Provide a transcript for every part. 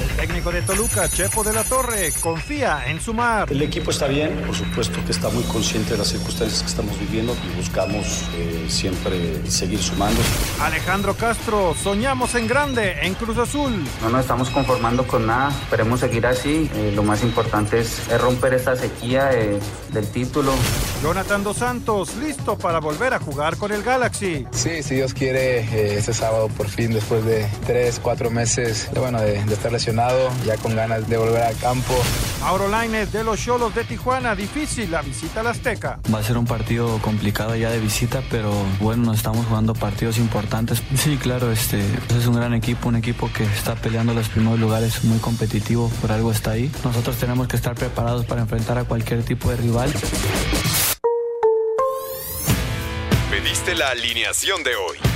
El técnico de Toluca, Chepo de la Torre, confía en su mar. El equipo está bien, por supuesto que está muy consciente de las circunstancias que estamos viviendo y buscamos eh, siempre seguir sumando. Alejandro Castro, soñamos en grande en Cruz Azul. No nos estamos conformando con nada, esperemos seguir así. Eh, lo más importante es, es romper esta sequía eh, del título. Jonathan Dos Santos, listo para volver a jugar con el Galaxy. Sí, si Dios quiere, eh, este sábado por fin, después de tres, cuatro meses de, bueno, de, de estar lesionado, ya con ganas de volver al campo. Mauro Lainez de los Cholos de Tijuana, difícil la visita al Azteca. Va a ser un partido complicado ya de visita, pero bueno, nos estamos jugando partidos importantes. Sí, claro, este es un gran equipo, un equipo que está peleando los primeros lugares, muy competitivo, por algo está ahí. Nosotros tenemos que estar preparados para enfrentar a cualquier tipo de rival. Pediste la alineación de hoy.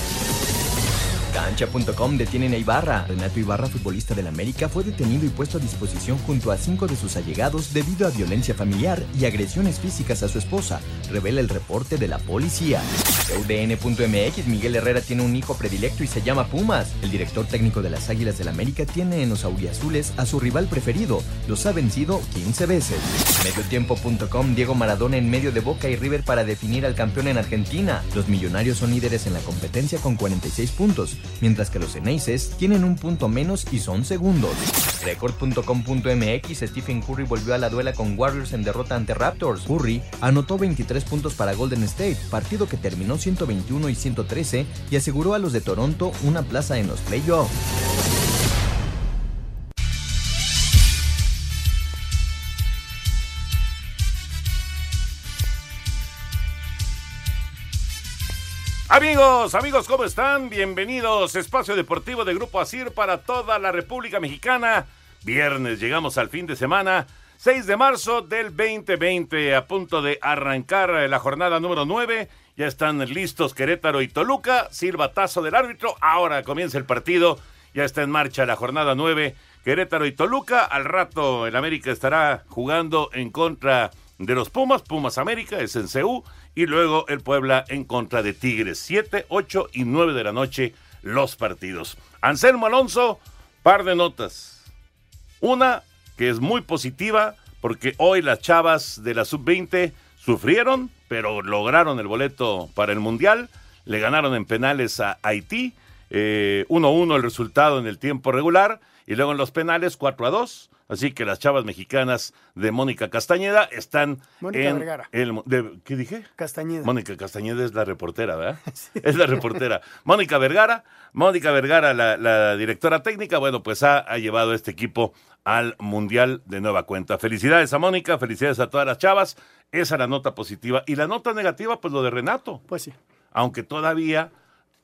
Cancha.com detienen a Ibarra. Renato Ibarra, futbolista del América, fue detenido y puesto a disposición junto a cinco de sus allegados debido a violencia familiar y agresiones físicas a su esposa, revela el reporte de la policía. UDN.mx, Miguel Herrera tiene un hijo predilecto y se llama Pumas. El director técnico de las Águilas del América tiene en los auriazules a su rival preferido. Los ha vencido 15 veces. Mediotiempo.com, Diego Maradona en medio de Boca y River para definir al campeón en Argentina. Los millonarios son líderes en la competencia con 46 puntos mientras que los Eneises tienen un punto menos y son segundos. Record.com.mx Stephen Curry volvió a la duela con Warriors en derrota ante Raptors. Curry anotó 23 puntos para Golden State, partido que terminó 121 y 113 y aseguró a los de Toronto una plaza en los playoffs. Amigos, amigos, ¿cómo están? Bienvenidos. Espacio Deportivo de Grupo Asir para toda la República Mexicana. Viernes, llegamos al fin de semana. 6 de marzo del 2020, a punto de arrancar la jornada número 9. Ya están listos Querétaro y Toluca. Silbatazo del árbitro. Ahora comienza el partido. Ya está en marcha la jornada 9. Querétaro y Toluca. Al rato el América estará jugando en contra de los Pumas. Pumas América es en CU y luego el Puebla en contra de Tigres. 7, 8 y 9 de la noche los partidos. Anselmo Alonso, par de notas. Una que es muy positiva porque hoy las chavas de la sub-20 sufrieron, pero lograron el boleto para el Mundial. Le ganaron en penales a Haití. 1-1 eh, el resultado en el tiempo regular y luego en los penales 4 a 2. Así que las chavas mexicanas de Mónica Castañeda están Mónica en Vergara. el de- ¿qué dije? Castañeda. Mónica Castañeda es la reportera, ¿verdad? Es la reportera. Mónica Vergara, Mónica Vergara, la, la directora técnica, bueno, pues ha, ha llevado este equipo al Mundial de nueva cuenta. Felicidades a Mónica, felicidades a todas las chavas. Esa es la nota positiva. Y la nota negativa, pues lo de Renato. Pues sí. Aunque todavía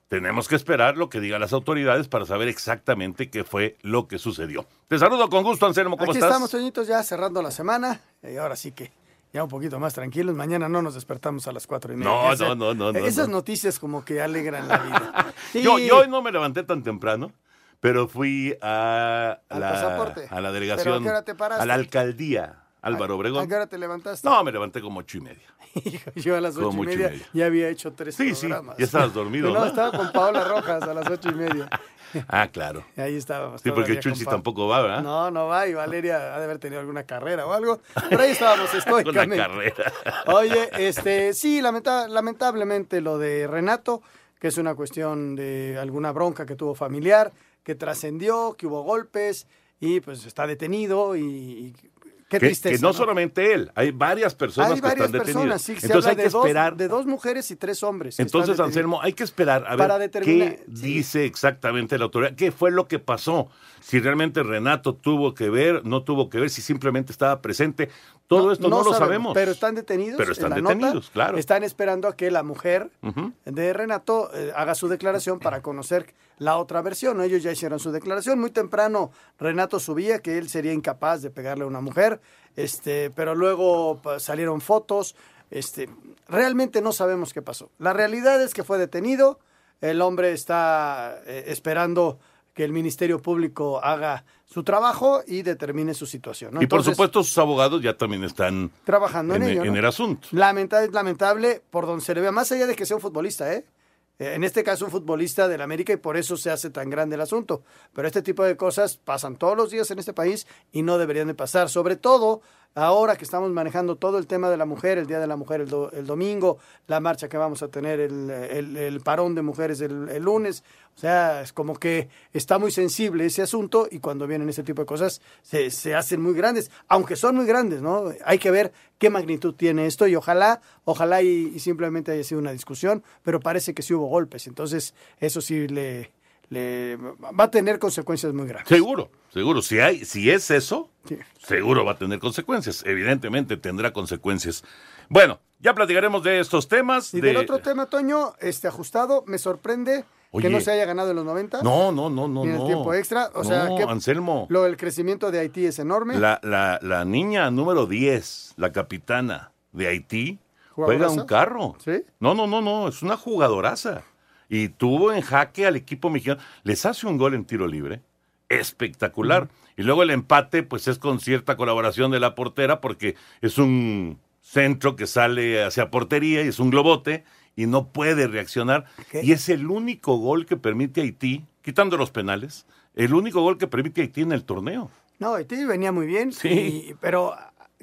tenemos que esperar lo que digan las autoridades para saber exactamente qué fue lo que sucedió. Te saludo con gusto, Anselmo, ¿cómo Aquí estás? estamos, Toñitos, ya cerrando la semana. Y ahora sí que ya un poquito más tranquilos. Mañana no nos despertamos a las cuatro y media. No, Esa- no, no, no, Esas no. noticias como que alegran la vida. Sí. Yo, yo hoy no me levanté tan temprano, pero fui a la, pasaporte. a la ¿Pero delegación, a la alcaldía, Álvaro Obregón. ¿A qué hora te levantaste? No, me levanté como ocho y media. Yo a las ocho y ocho y media, media. ya había hecho tres Sí, sí, programas. ya estabas dormido, No, ¿no? estaba con Paola Rojas a las ocho y media. Ah, claro. Y ahí estábamos. Sí, porque Chunchi tampoco va, ¿verdad? No, no va, y Valeria ha de haber tenido alguna carrera o algo. Pero ahí estábamos Una estoicamente. carrera. Oye, este, sí, lamenta- lamentablemente lo de Renato, que es una cuestión de alguna bronca que tuvo familiar, que trascendió, que hubo golpes y pues está detenido y, y qué que, tristeza. que no, solamente él, hay varias personas Hay que están detenidas. personas, sí, se Entonces hay de que dos- esperar. de dos mujeres y tres hombres. Entonces. Anselmo, hay que esperar a ver Para determinar- qué dice exactamente la autoridad, qué fue lo que pasó, si realmente Renato tuvo que ver, no tuvo que ver, si simplemente estaba presente. Todo esto no, lo sabemos. Pero están detenidos. Pero en están nota. detenidos, claro. Están esperando a que la mujer de Renato eh, haga su declaración para conocer la otra versión. ¿no? Ellos ya hicieron su declaración. Muy temprano Renato subía que él sería incapaz de pegarle a una mujer, este, pero luego salieron fotos. Este, realmente no sabemos qué pasó. La realidad es que fue detenido. El hombre está eh, esperando que el Ministerio Público haga su trabajo y determine su situación. ¿no? y por supuesto sus abogados ya también están trabajando en, en, ello. en ¿no? el asunto. Lamenta- es lamentable por donde se le vea, más allá de que sea un futbolista, ¿eh? Eh, En este caso, un futbolista del América y por eso se hace tan grande el asunto. Pero este tipo de cosas pasan todos los días en este país y no deberían de pasar. Sobre todo ahora que estamos manejando todo el tema de la mujer, el Día de la Mujer el, do- el domingo, la marcha que vamos a tener, el, parón de mujeres el, el lunes. O sea, es como que está muy sensible ese asunto y cuando vienen ese tipo de cosas se, se hacen muy grandes, aunque son muy grandes, ¿no? Hay que ver qué magnitud tiene esto y ojalá, ojalá y, y simplemente haya sido una discusión, pero parece que sí hubo golpes, entonces eso sí le, le va a tener consecuencias muy graves. Seguro, seguro. Si hay, si es eso, Sí. seguro va a tener consecuencias. Evidentemente tendrá consecuencias. Bueno, ya platicaremos de estos temas. Y de- del otro tema, Toño, este ajustado, me sorprende Oye. que no se haya ganado en los 90. No, no, no, no, Ni el no. tiempo extra, o sea, que- Anselmo. Lo del crecimiento de Haití es enorme. La, la, la niña número 10, la capitana de Haití, juega un carro. ¿Sí? No, no, no, no, es una jugadoraza. Y tuvo en jaque al equipo mexicano. Les hace un gol en tiro libre. Espectacular. Y luego el empate, pues es con cierta colaboración de la portera, porque es un centro que sale hacia portería y es un globote y no puede reaccionar. Y es el único gol que permite Haití, quitando los penales, el único gol que permite Haití en el torneo. No, Haití venía muy bien, Sí. y- pero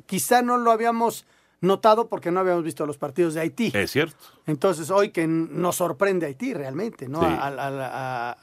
quizá no lo habíamos notado porque no habíamos visto los partidos de Haití. Es cierto. Entonces, hoy que nos sorprende Haití realmente, ¿no? Sí. Al, al- a-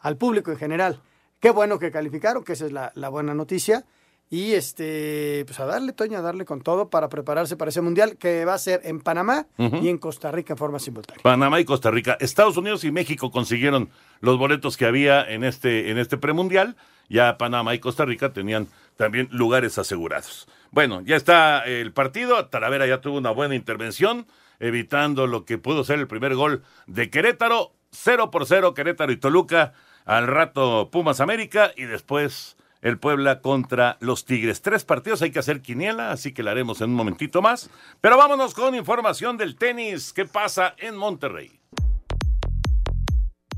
al público en general. Qué bueno que calificaron, que esa es la, la buena noticia. Y este, pues a darle, Toño, a darle con todo para prepararse para ese mundial que va a ser en Panamá y en Costa Rica en forma simultánea. Panamá y Costa Rica. Estados Unidos y México consiguieron los boletos que había en este, en este premundial. Ya Panamá y Costa Rica tenían también lugares asegurados. Bueno, ya está el partido. Talavera ya tuvo una buena intervención, evitando lo que pudo ser el primer gol de Querétaro. 0 por 0 Querétaro y Toluca. Al rato Pumas América y después el Puebla contra los Tigres. Tres partidos, hay que hacer quiniela, así que la haremos en un momentito más. Pero vámonos con información del tenis. ¿Qué pasa en Monterrey?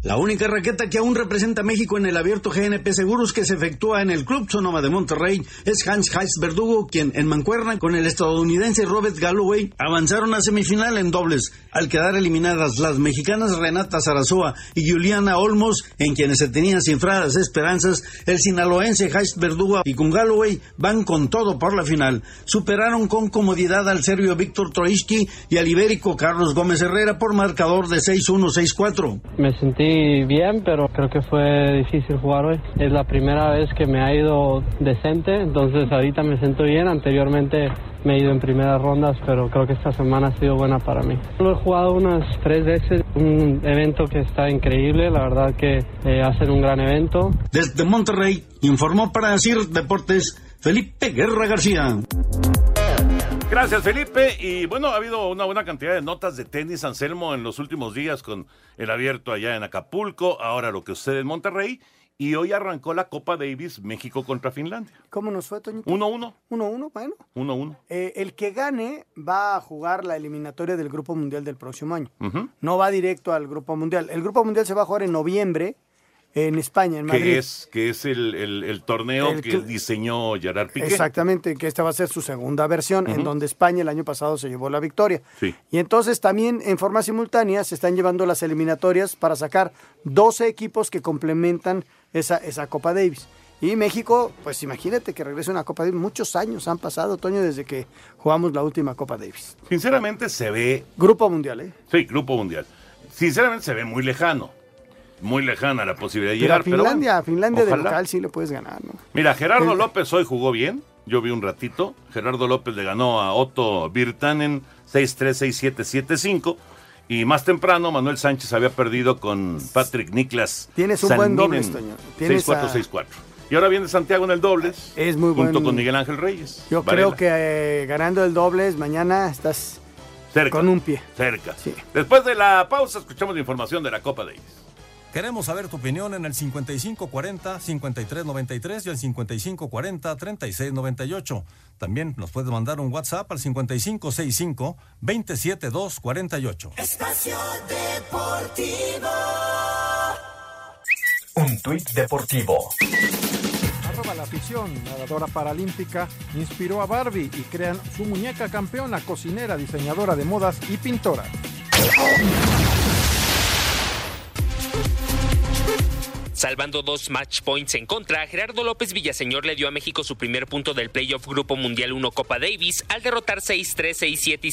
La única raqueta que aún representa México en el abierto GNP Seguros que se efectúa en el Club Sonoma de Monterrey es Hans Heitz Verdugo, quien en mancuerna con el estadounidense Robert Galloway avanzaron a semifinal en dobles, al quedar eliminadas las mexicanas Renata Zarazoa y Juliana Olmos, en quienes se tenían cifradas esperanzas, el sinaloense Heitz Verdugo y con Galloway van con todo por la final. Superaron con comodidad al serbio Víctor Troitsky y al ibérico Carlos Gómez Herrera por marcador de 6-1-6-4. Me sentí bien, pero creo que fue difícil jugar hoy. Es la primera vez que me ha ido decente, entonces ahorita me siento bien. Anteriormente me he ido en primeras rondas, pero creo que esta semana ha sido buena para mí. Lo he jugado unas tres veces, un evento que está increíble, la verdad que eh, hacen un gran evento. Desde Monterrey, informó para CIR Deportes Felipe Guerra García. Gracias, Felipe. Y bueno, ha habido una buena cantidad de notas de tenis, Anselmo, en los últimos días con el abierto allá en Acapulco, ahora lo que sucede en Monterrey. Y hoy arrancó la Copa Davis México contra Finlandia. ¿Cómo nos fue, Toñito? 1-1. 1-1, bueno. 1-1. Eh, el que gane va a jugar la eliminatoria del Grupo Mundial del próximo año. No va directo al Grupo Mundial. El Grupo Mundial se va a jugar en noviembre en España, en Madrid. Que es, que es el, el- el torneo El que diseñó Gerard Piqué. Exactamente, que esta va a ser su segunda versión, en donde España el año pasado se llevó la victoria. Sí. Y entonces también en forma simultánea se están llevando las eliminatorias para sacar 12 equipos que complementan esa, esa Copa Davis. Y México, pues imagínate que regrese una Copa Davis. Muchos años han pasado, Toño, desde que jugamos la última Copa Davis. Sinceramente se ve, Grupo Mundial, ¿eh? sí, Grupo Mundial. Sinceramente se ve muy lejano. Muy lejana la posibilidad de Pero llegar. a Finlandia, pero a Finlandia de local sí le puedes ganar, ¿no? Mira, Gerardo El- López hoy jugó bien. Yo vi un ratito. Gerardo López le ganó a Otto Virtanen 6-3, 6-7, 7-5. Y más temprano, Manuel Sánchez había perdido con Patrick Niklas. Tienes un buen Salminen, dobles, Toño. Tienes 6-4, a- 6-4. Y ahora viene Santiago en el dobles. Es muy Junto buen- con Miguel Ángel Reyes. Yo Varela. creo que eh, ganando el dobles mañana estás Cerca. con un pie. Cerca. Después de la pausa, escuchamos la información de la Copa Davis. Queremos saber tu opinión en el 5540-5393 y el 5540-3698. También nos puedes mandar un WhatsApp al 5565-27248. Espacio Deportivo. Un tuit deportivo. Arroba la afición, nadadora paralímpica, inspiró a Barbie y crean su muñeca campeona, cocinera, diseñadora de modas y pintora. Salvando dos match points en contra, Gerardo López Villaseñor le dio a México su primer punto del playoff Grupo Mundial 1 Copa Davis al derrotar 6-3, 6-7 y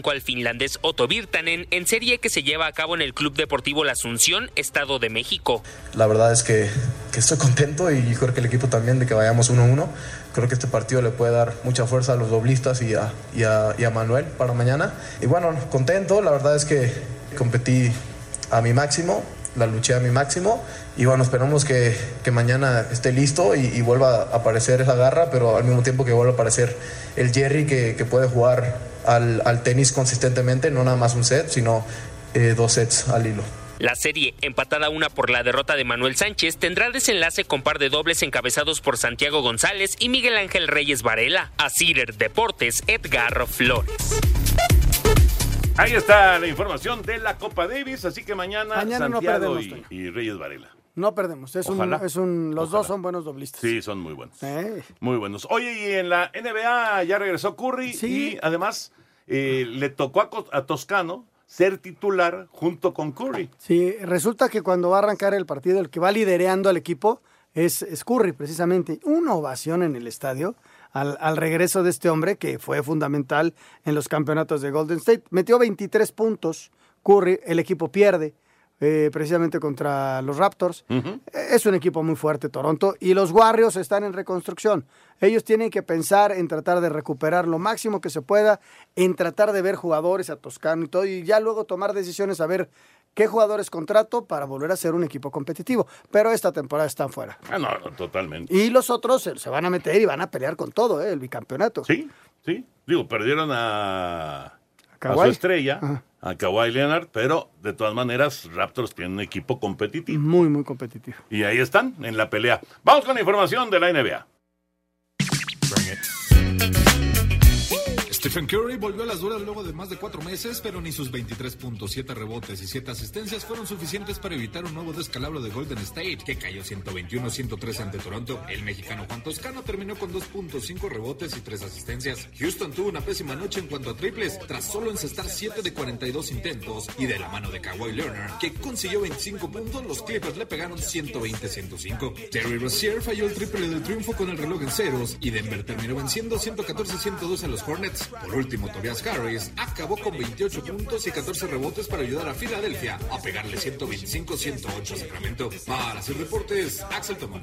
7-5 al finlandés Otto Virtanen en serie que se lleva a cabo en el Club Deportivo La Asunción, Estado de México. La verdad es que, estoy contento y creo que el equipo también de que vayamos 1-1. Creo que este partido le puede dar mucha fuerza a los doblistas y a- y a Manuel para mañana. Y bueno, contento, la verdad es que competí a mi máximo, la luché a mi máximo y bueno, esperamos que, que mañana esté listo y, vuelva a aparecer esa garra, pero al mismo tiempo que vuelva a aparecer el Jerry que, que puede jugar al, al tenis consistentemente, no nada más un set, sino eh, dos sets al hilo. La serie, empatada una por la derrota de Manuel Sánchez, tendrá desenlace con par de dobles encabezados por Santiago González y Miguel Ángel Reyes Varela. A Cider Deportes, Edgar Flores. Ahí está la información de la Copa Davis, así que mañana, Mañana no Santiago perdemos, y, Reyes Varela. No perdemos. Es un, es un, los Ojalá. dos son buenos doblistas. Sí, son muy buenos. Eh. Muy buenos. Oye, y en la NBA ya regresó Curry y además eh, le tocó a Toscano ser titular junto con Curry. Sí, resulta que cuando va a arrancar el partido, el que va lidereando al equipo es, es Curry, precisamente. Una ovación en el estadio al, al regreso de este hombre que fue fundamental en los campeonatos de Golden State. Metió 23 puntos, Curry, el equipo pierde. eh, precisamente contra los Raptors. Es un equipo muy fuerte Toronto y los Warriors están en reconstrucción. Ellos tienen que pensar en tratar de recuperar lo máximo que se pueda, en tratar de ver jugadores a Toscano y todo, y ya luego tomar decisiones a ver qué jugadores contrato para volver a ser un equipo competitivo. Pero esta temporada están fuera. Ah, no, no, totalmente. Y los otros se, se van a meter y van a pelear con todo, ¿eh? el bicampeonato. Sí, sí. Digo, perdieron a, a su estrella, Ajá. a Kawhi Leonard, pero de todas maneras Raptors tienen un equipo competitivo. Muy, muy competitivo. Y ahí están, en la pelea. Vamos con la información de la NBA. Stephen Curry volvió a las duras luego de más de cuatro meses, pero ni sus 23.7 rebotes y 7 asistencias fueron suficientes para evitar un nuevo descalabro de Golden State, que cayó 121-103 ante Toronto. El mexicano Juan Toscano terminó con 2.5 rebotes y 3 asistencias. Houston tuvo una pésima noche en cuanto a triples, tras solo encestar 7 de 42 intentos, y de la mano de Kawhi Leonard, que consiguió 25 puntos, los Clippers le pegaron 120-105. Terry Rozier falló el triple del triunfo con el reloj en ceros, y Denver terminó venciendo 114-102 a los Hornets. Por último, Tobias Harris acabó con 28 puntos y 14 rebotes para ayudar a Filadelfia a pegarle 125-108 a Sacramento. Para hacer reportes, Axel Tomás.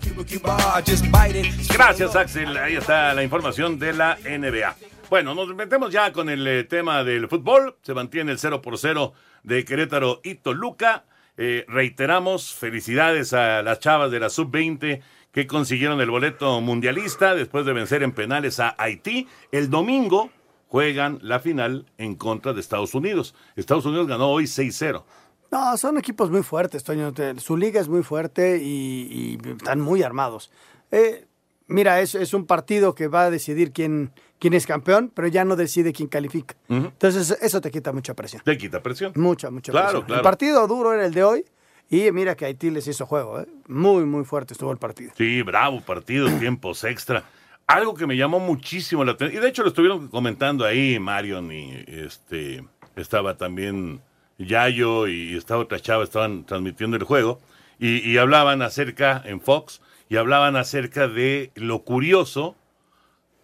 Gracias, Axel. Ahí está la información de la NBA. Bueno, nos metemos ya con el eh, tema del fútbol. Se mantiene el 0 por 0 de Querétaro y Toluca. Eh, reiteramos, felicidades a las chavas de la sub-20 que consiguieron el boleto mundialista después de vencer en penales a Haití. El domingo juegan la final en contra de Estados Unidos. Estados Unidos ganó hoy 6-0. No, son equipos muy fuertes, Toño. Su liga es muy fuerte y, y están muy armados. Eh, mira, es, es un partido que va a decidir quién, quién es campeón, pero ya no decide quién califica. Entonces, eso te quita mucha presión. Te quita presión. Mucha, mucha Claro, presión. claro. El partido duro era el de hoy Y mira que Haití les hizo juego, ¿eh? Muy, muy fuerte estuvo el partido. Sí, bravo partido, tiempos extra. Algo que me llamó muchísimo la atención, y de hecho lo estuvieron comentando ahí Marion y este estaba también Yayo y esta otra chava, estaban transmitiendo el juego, y, y hablaban acerca, en Fox, y hablaban acerca de lo curioso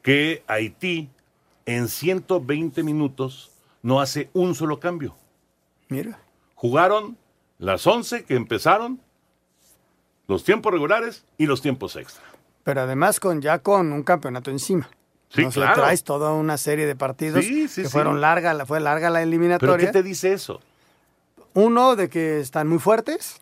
que Haití en 120 minutos no hace un solo cambio. Mira. Jugaron las 11 que empezaron, los tiempos regulares y los tiempos extra. Pero además con ya con un campeonato encima. Sí, No sé, claro. traes toda una serie de partidos Sí, sí, que sí. fueron larga, la- fue larga la ¿Pero eliminatoria. qué te dice eso? Uno, de que están muy fuertes,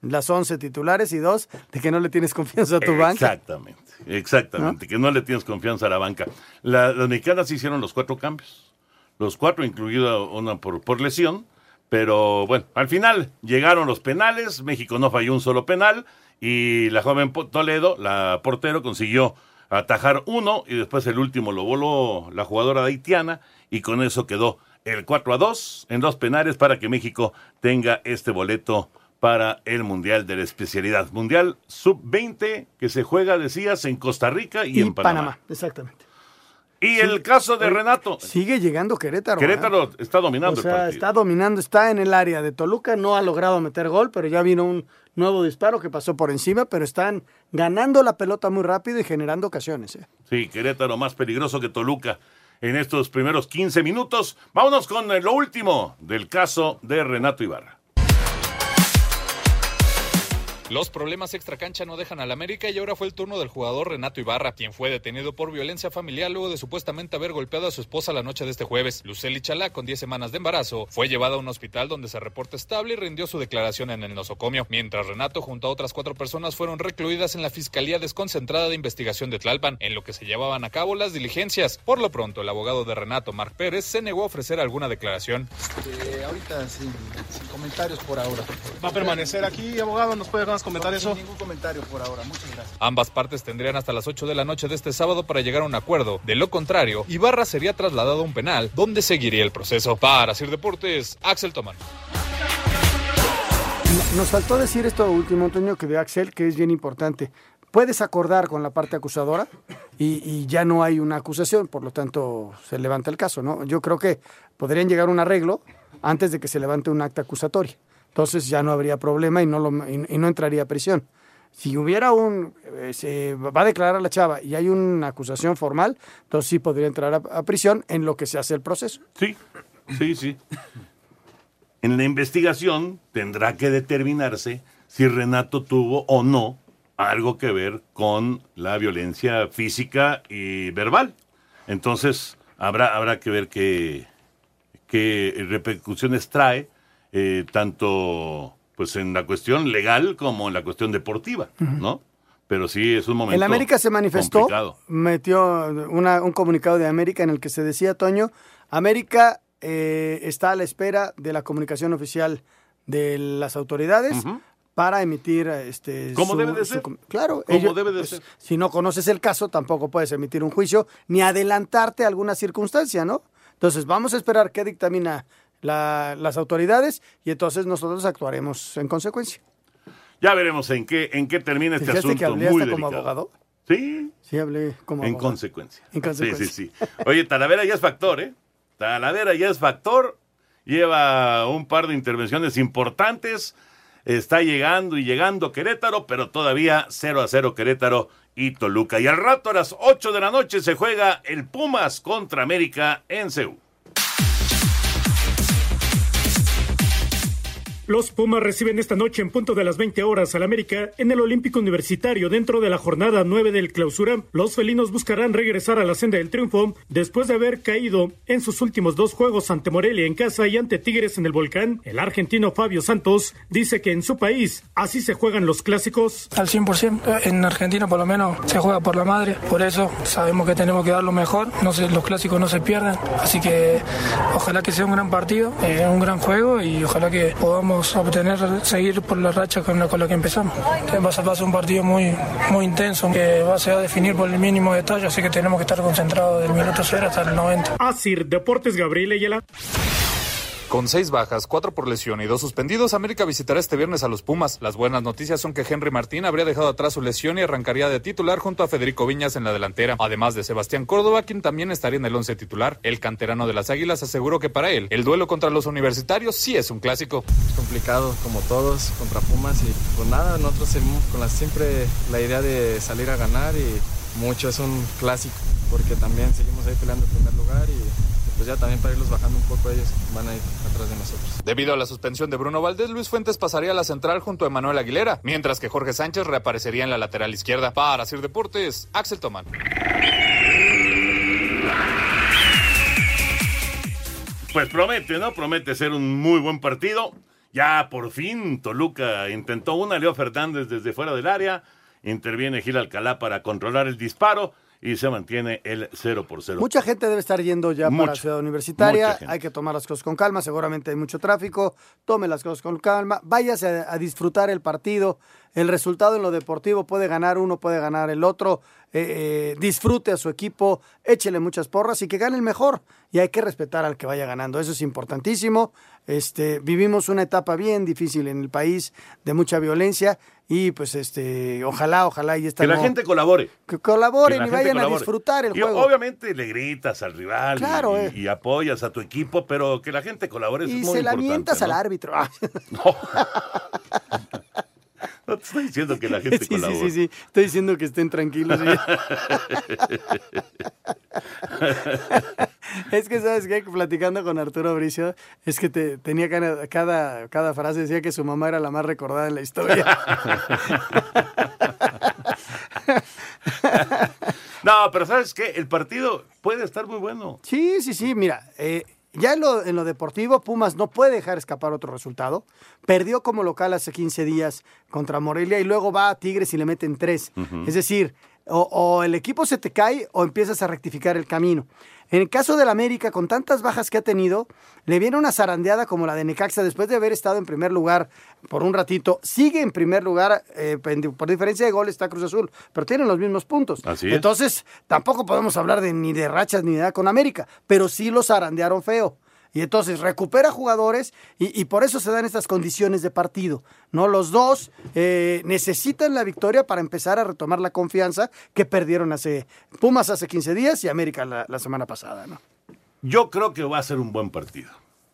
las 11 titulares, y dos, de que no le tienes confianza a tu banca. Exactamente, exactamente, que no le tienes confianza a la banca. La- las mexicanas hicieron los cuatro cambios, los cuatro, incluido una por, por lesión, pero bueno, al final llegaron los penales, México no falló un solo penal y la joven Toledo, la portero, consiguió atajar uno y después el último lo voló la jugadora haitiana y con eso quedó el 4 a 2 en dos penales para que México tenga este boleto para el Mundial de la especialidad. Mundial Sub-20 que se juega, decías, en Costa Rica y, Y en Panamá. Panamá, exactamente. Y el caso de Renato. Sigue llegando Querétaro. ¿eh? Querétaro está dominando O sea, el partido. está dominando, está en el área de Toluca, no ha logrado meter gol, pero ya vino un nuevo disparo que pasó por encima, pero están ganando la pelota muy rápido y generando ocasiones. ¿eh? Sí, Querétaro más peligroso que Toluca en estos primeros 15 minutos. Vámonos con eh, lo último del caso de Renato Ibarra. Los problemas extracancha no dejan al América y ahora fue el turno del jugador Renato Ibarra, quien fue detenido por violencia familiar luego de supuestamente haber golpeado a su esposa la noche de este jueves. Luceli Chalá, con 10 semanas de embarazo, fue llevada a un hospital donde se reporta estable y rindió su declaración en el nosocomio, mientras Renato junto a otras cuatro personas fueron recluidas en la Fiscalía Desconcentrada de Investigación de Tlalpan, en lo que se llevaban a cabo las diligencias. Por lo pronto, el abogado de Renato, Marc Pérez, se negó a ofrecer alguna declaración. Eh, ahorita sin, sin comentarios por ahora. ¿Va a permanecer aquí, abogado? ¿Nos puede más comentar No, eso? Sin ningún comentario por ahora. Muchas gracias. Ambas partes tendrían hasta las 8 de la noche de este sábado para llegar a un acuerdo. De lo contrario, Ibarra sería trasladado a un penal, donde seguiría el proceso. Para Sir Deportes, Axel Tomán. Nos faltó decir esto último, Antonio, que de Axel, que es bien importante. Puedes acordar con la parte acusadora y, y ya no hay una acusación, por lo tanto se levanta el caso, ¿no? Yo creo que podrían llegar a un arreglo antes de que se levante un acta acusatoria. Entonces ya no habría problema y no, lo, y, no entraría a prisión. Si hubiera un, eh, se va a declarar a la chava y hay una acusación formal, entonces sí podría entrar a, a prisión en lo que se hace el proceso. Sí, sí, sí. En la investigación tendrá que determinarse si Renato tuvo o no algo que ver con la violencia física y verbal. Entonces, habrá, habrá que ver qué, qué repercusiones trae, eh, tanto pues en la cuestión legal como en la cuestión deportiva, ¿no? Pero sí es un momento El América se manifestó, complicado. metió una- un comunicado de América en el que se decía, Toño, América eh, está a la espera de la comunicación oficial de las autoridades para emitir este Como su- debe de ser. claro debe de pues, ser. si no conoces el caso tampoco puedes emitir un juicio ni adelantarte a alguna circunstancia no entonces vamos a esperar qué dictamina la- las autoridades y entonces nosotros actuaremos en consecuencia Ya veremos en qué, en qué termina este ¿Fijaste asunto que hablé muy hasta como abogado? Sí. Sí, hablé como En abogado. consecuencia. En consecuencia. Sí, sí, sí. Oye, Talavera ya es factor, ¿eh? Talavera ya es factor. Lleva un par de intervenciones importantes. Está llegando y llegando Querétaro, pero todavía 0 a 0 Querétaro y Toluca. Y al rato a las 8 de la noche se juega el Pumas contra América en Seúl. Los Pumas reciben esta noche en punto de las 20 horas al América en el Olímpico Universitario dentro de la jornada 9 del clausura. Los felinos buscarán regresar a la senda del triunfo después de haber caído en sus últimos dos juegos ante Morelia en casa y ante Tigres en el volcán. El argentino Fabio Santos dice que en su país así se juegan los clásicos. Al 100%, en Argentina por lo menos se juega por la madre, por eso sabemos que tenemos que dar lo mejor, no se, los clásicos no se pierden, así que ojalá que sea un gran partido, eh, un gran juego y ojalá que podamos obtener, seguir por la racha con la, con la que empezamos. Va a ser va a ser un partido muy, muy intenso, que va a ser a definir por el mínimo detalle, así que tenemos que estar concentrados del minuto cero hasta el 90. Asir Deportes Gabriel Ayala. Con seis bajas, cuatro por lesión y dos suspendidos, América visitará este viernes a los Pumas. Las buenas noticias son que Henry Martín habría dejado atrás su lesión y arrancaría de titular junto a Federico Viñas en la delantera, además de Sebastián Córdoba, quien también estaría en el once titular. El canterano de las Águilas aseguró que para él el duelo contra los universitarios sí es un clásico. Es complicado como todos contra Pumas y pues nada, nosotros seguimos con la, siempre la idea de salir a ganar y mucho es un clásico porque también seguimos ahí peleando en primer lugar y pues ya también para irlos bajando un poco ellos van a ir atrás de nosotros. Debido a la suspensión de Bruno Valdés, Luis Fuentes pasaría a la central junto a Emanuel Aguilera, mientras que Jorge Sánchez reaparecería en la lateral izquierda. Para Sir Deportes, Axel Tomán. Pues promete, ¿no? Promete ser un muy buen partido. Ya por fin Toluca intentó una, Leo Fernández desde fuera del área. Interviene Gil Alcalá para controlar el disparo y se mantiene el 0 por 0. Mucha gente debe estar yendo ya Mucha, para Ciudad Universitaria. Hay que tomar las cosas con calma. Seguramente hay mucho tráfico. Tome las cosas con calma. Váyase a, a disfrutar el partido. El resultado en lo deportivo puede ganar uno, puede ganar el otro. Eh, eh, disfrute a su equipo, échele muchas porras y que gane el mejor. Y hay que respetar al que vaya ganando. Eso es importantísimo. Este, vivimos una etapa bien difícil en el país de mucha violencia y pues este, ojalá, ojalá y esta Que la no- gente colabore. que colaboren Que y vayan a disfrutar el Y juego. obviamente le gritas al rival y- Claro, y, eh. y apoyas a tu equipo, pero que la gente colabore es y muy se la mientas ¿no? al árbitro. No te estoy diciendo que la gente sí, sí, colabore. sí, sí. Estoy diciendo que estén tranquilos. sí. es que, ¿sabes qué? Platicando con Arturo Bricio, es que te, tenía cada, cada, cada frase, decía que su mamá era la más recordada en la historia. No, pero ¿sabes qué? El partido puede estar muy bueno. Sí, sí, sí, mira, eh, ya en lo, en lo deportivo, Pumas no puede dejar escapar otro resultado. Perdió como local hace 15 días contra Morelia y luego va a Tigres y le meten tres. Es decir, o, o el equipo se te cae o empiezas a rectificar el camino. En el caso del América, con tantas bajas que ha tenido, le viene una zarandeada como la de Necaxa después de haber estado en primer lugar por un ratito. Sigue en primer lugar, eh, por diferencia de gol está Cruz Azul, pero tienen los mismos puntos. Así es. Entonces, tampoco podemos hablar de ni de rachas ni de nada con América, pero sí los zarandearon feo. Y entonces recupera jugadores y, y por eso se dan estas condiciones de partido. ¿no? Los dos eh, necesitan la victoria para empezar a retomar la confianza que perdieron hace Pumas hace 15 días y América la, la semana pasada. ¿no? Yo creo que va a ser un buen partido.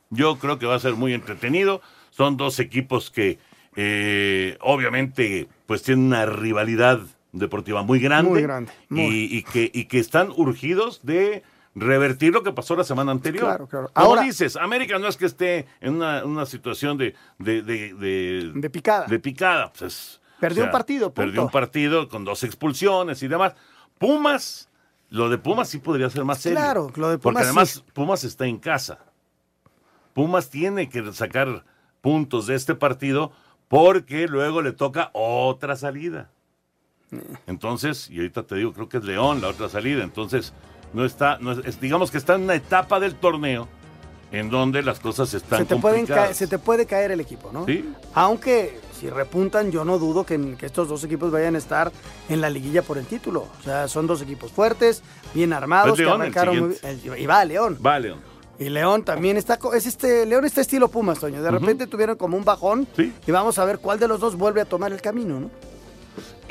Yo creo que va a ser muy entretenido. Son dos equipos que eh, obviamente pues tienen una rivalidad deportiva muy grande. Muy grande, muy. Y, y que, y que están urgidos de revertir lo que pasó la semana anterior. Claro, claro. Como Ahora- dices, América no es que esté en una, una situación de, de, de, de, De picada. de picada. pues es- Perdió un partido, punto. Perdió un partido con dos expulsiones y demás. Pumas, lo de Pumas sí podría ser más serio. Claro, lo de Porque Pumas además sí. Pumas está en casa. Pumas tiene que sacar puntos de este partido porque luego le toca otra salida. Entonces, y ahorita te digo, creo que es León la otra salida. Entonces, no está, no es- digamos que está en una etapa del torneo en donde las cosas están Se te, complicadas. se te puede caer el equipo, ¿no? Sí. Aunque si repuntan, yo no dudo que, que estos dos equipos vayan a estar en la liguilla por el título. O sea, son dos equipos fuertes, bien armados, Es que León arrancaron muy. Y va León. Va, León. Y León también está, es este, León está estilo Pumas, Toño. De repente tuvieron como un bajón y vamos a ver cuál de los dos vuelve a tomar el camino, ¿no?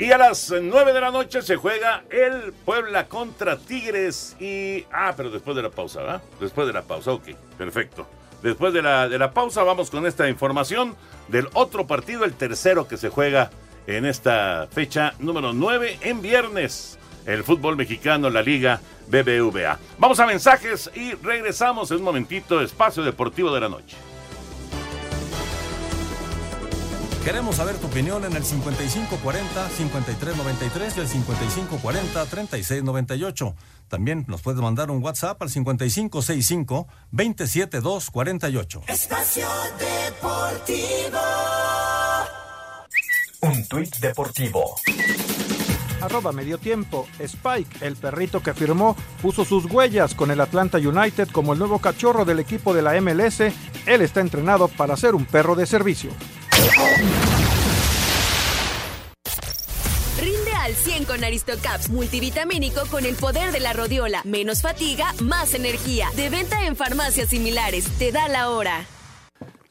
Y a las 9 de la noche se juega el Puebla contra Tigres y... Ah, pero después de la pausa, ¿verdad? Después de la pausa, ok, perfecto. Después de la, de la pausa vamos con esta información del otro partido, el tercero que se juega en esta fecha número 9 en viernes. El fútbol mexicano, la Liga BBVA. Vamos a mensajes y regresamos en un momentito, Espacio Deportivo de la Noche. Queremos saber tu opinión en el 5540-5393 y el 5540-3698. También nos puedes mandar un WhatsApp al 5565-27248. Espacio Deportivo. Un tuit deportivo. Arroba medio tiempo. Spike, el perrito que firmó, puso sus huellas con el Atlanta United como el nuevo cachorro del equipo de la MLS. Él está entrenado para ser un perro de servicio. Rinde al 100 con Aristocaps multivitamínico con el poder de la rodiola. Menos fatiga, más energía. De venta en farmacias similares. Te da la hora.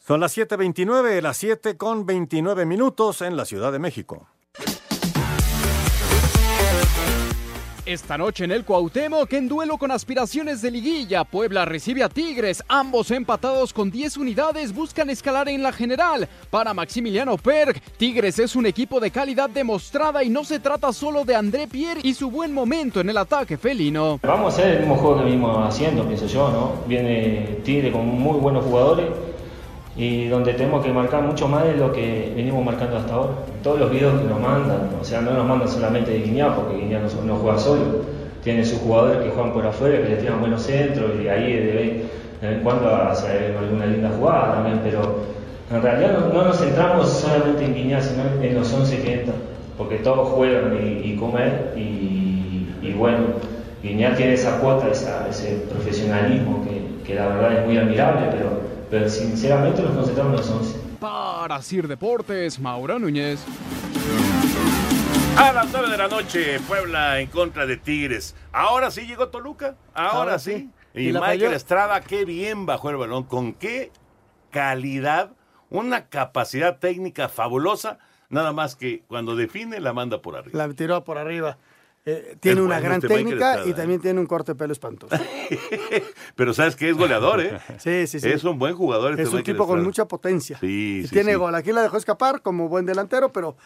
Son las 7.29, las 7 con 29 minutos en la Ciudad de México. Esta noche en el Cuauhtémoc, en duelo con aspiraciones de liguilla, Puebla recibe a Tigres. Ambos empatados con 10 unidades buscan escalar en la general. Para Maximiliano Perg, Tigres es un equipo de calidad demostrada y no se trata solo de André Pierre y su buen momento en el ataque felino. Vamos a hacer el mismo juego que venimos haciendo, pienso yo, ¿no? Viene Tigre con muy buenos jugadores y donde tenemos que marcar mucho más de lo que venimos marcando hasta ahora. Todos los videos que nos mandan, o sea, no nos mandan solamente de Guiñá, porque Guiñá no, juega solo, tiene sus jugadores que juegan por afuera, que le tiran buenos centros y ahí de vez en cuando hace alguna linda jugada también, pero en realidad no, no nos centramos solamente en Guiñá, sino en los 11 que entran, porque todos juegan y, y comen y, bueno, Guiñá tiene esa cuota, ese profesionalismo que, que la verdad es muy admirable, pero pero sinceramente nos concentramos en los 11. Para Sir Deportes, Mauro Núñez. A las 9 de la noche, Puebla en contra de Tigres. Ahora sí llegó Toluca, ahora, Ahora sí. sí. Y, Michael falló. Estrada, qué bien bajó el balón, con qué calidad, una capacidad técnica fabulosa, nada más que cuando define la manda por arriba. La tiró por arriba. Eh, tiene Es una gran este técnica y ¿eh? también tiene un corte de pelo espantoso. Pero sabes que es goleador, ¿eh? Sí, sí, sí. Es un buen jugador. este es un tipo con mucha potencia. Sí, Y sí, tiene sí. gol. Aquí la dejó escapar como buen delantero, pero